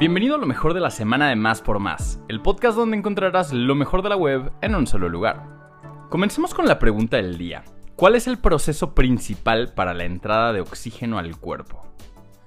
Bienvenido a lo mejor de la semana de Más por Más, el podcast donde encontrarás lo mejor de la web en un solo lugar. Comencemos con la pregunta del día. ¿Cuál es el proceso principal para la entrada de oxígeno al cuerpo?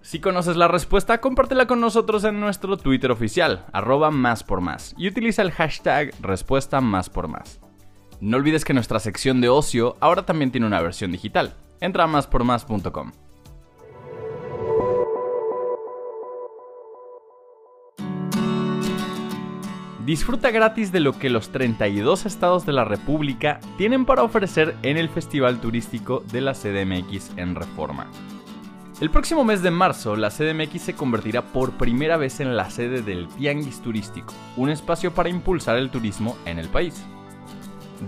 Si conoces la respuesta, compártela con nosotros en nuestro Twitter oficial, arroba más por más, y utiliza el hashtag respuesta más por más. No olvides que nuestra sección de ocio ahora también tiene una versión digital. Entra a máspormás.com. Disfruta gratis de lo que los 32 estados de la República tienen para ofrecer en el Festival Turístico de la CDMX en Reforma. El próximo mes de marzo, la CDMX se convertirá por primera vez en la sede del Tianguis Turístico, un espacio para impulsar el turismo en el país.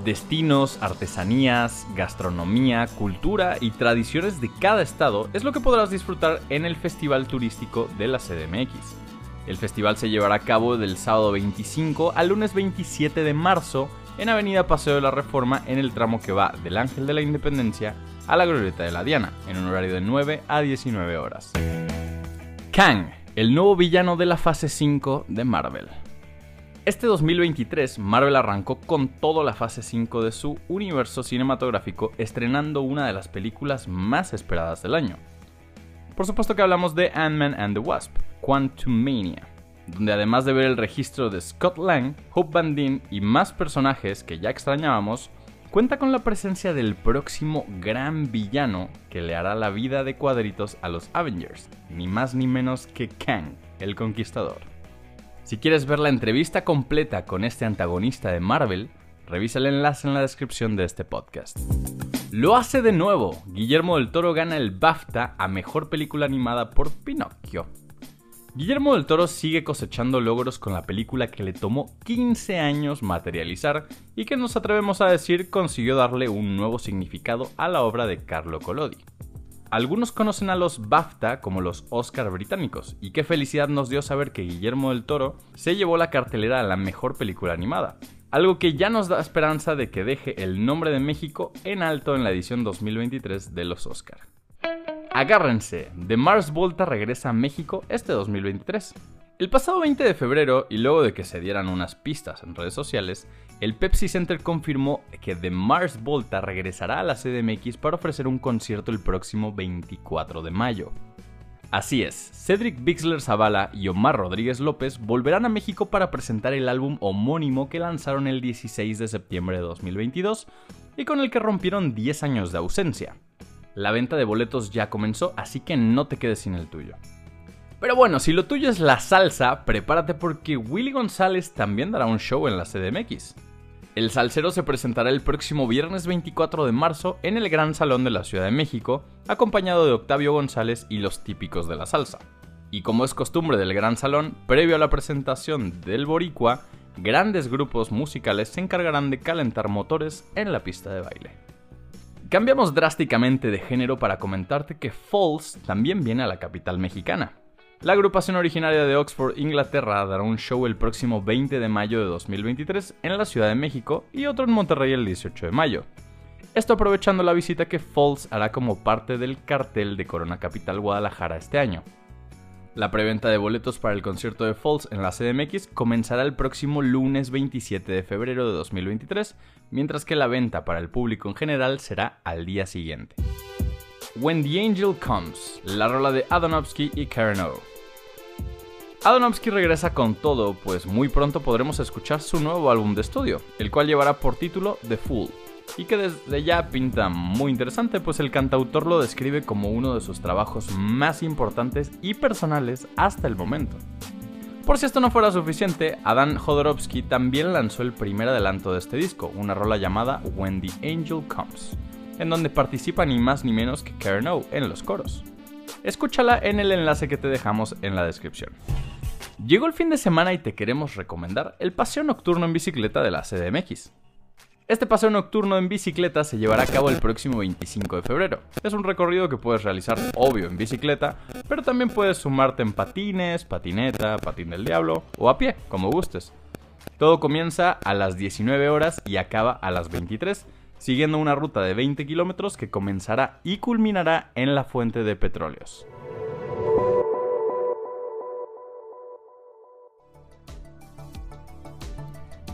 Destinos, artesanías, gastronomía, cultura y tradiciones de cada estado es lo que podrás disfrutar en el Festival Turístico de la CDMX. El festival se llevará a cabo del sábado 25 al lunes 27 de marzo en Avenida Paseo de la Reforma en el tramo que va del Ángel de la Independencia a la Glorieta de la Diana, en un horario de 9 a 19 horas. Kang, el nuevo villano de la fase 5 de Marvel. Este 2023, Marvel arrancó con toda la fase 5 de su universo cinematográfico, estrenando una de las películas más esperadas del año. Por supuesto que hablamos de Ant-Man and the Wasp, Quantumania, donde además de ver el registro de Scott Lang, Hope Van Dyne y más personajes que ya extrañábamos, cuenta con la presencia del próximo gran villano que le hará la vida de cuadritos a los Avengers, ni más ni menos que Kang, el Conquistador. Si quieres ver la entrevista completa con este antagonista de Marvel, revisa el enlace en la descripción de este podcast. Lo hace de nuevo. Guillermo del Toro gana el BAFTA a Mejor Película Animada por Pinocchio. Guillermo del Toro sigue cosechando logros con la película que le tomó 15 años materializar y que nos atrevemos a decir consiguió darle un nuevo significado a la obra de Carlo Collodi. Algunos conocen a los BAFTA como los Oscar británicos, y qué felicidad nos dio saber que Guillermo del Toro se llevó la cartelera a la mejor película animada, algo que ya nos da esperanza de que deje el nombre de México en alto en la edición 2023 de los Oscar. Agárrense, The Mars Volta regresa a México este 2023. El pasado 20 de febrero, y luego de que se dieran unas pistas en redes sociales, el Pepsi Center confirmó que The Mars Volta regresará a la CDMX para ofrecer un concierto el próximo 24 de mayo. Así es, Cedric Bixler Zavala y Omar Rodríguez López volverán a México para presentar el álbum homónimo que lanzaron el 16 de septiembre de 2022 y con el que rompieron 10 años de ausencia. La venta de boletos ya comenzó, así que no te quedes sin el tuyo. Pero bueno, si lo tuyo es la salsa, prepárate porque Willy González también dará un show en la CDMX. El salsero se presentará el próximo viernes 24 de marzo en el Gran Salón de la Ciudad de México, acompañado de Octavio González y los típicos de la salsa. Y como es costumbre del Gran Salón, previo a la presentación del Boricua, grandes grupos musicales se encargarán de calentar motores en la pista de baile. Cambiamos drásticamente de género para comentarte que Falls también viene a la capital mexicana. La agrupación originaria de Oxford, Inglaterra, dará un show el próximo 20 de mayo de 2023 en la Ciudad de México y otro en Monterrey el 18 de mayo. Esto aprovechando la visita que Falls hará como parte del cartel de Corona Capital Guadalajara este año. La preventa de boletos para el concierto de Falls en la CDMX comenzará el próximo lunes 27 de febrero de 2023, mientras que la venta para el público en general será al día siguiente. When the Angel Comes, la rola de Adonovsky y Karen. Adonovsky regresa con todo, pues muy pronto podremos escuchar su nuevo álbum de estudio, el cual llevará por título The Fool, y que desde ya pinta muy interesante, pues el cantautor lo describe como uno de sus trabajos más importantes y personales hasta el momento. Por si esto no fuera suficiente, Adán Jodorowsky también lanzó el primer adelanto de este disco, una rola llamada When the Angel Comes en donde participa ni más ni menos que Karen O en los coros. Escúchala en el enlace que te dejamos en la descripción. Llegó el fin de semana y te queremos recomendar el paseo nocturno en bicicleta de la CDMX. Este paseo nocturno en bicicleta se llevará a cabo el próximo 25 de febrero. Es un recorrido que puedes realizar obvio en bicicleta, pero también puedes sumarte en patines, patineta, patín del diablo o a pie, como gustes. Todo comienza a las 19 horas y acaba a las 23 siguiendo una ruta de 20 kilómetros que comenzará y culminará en la fuente de petróleos.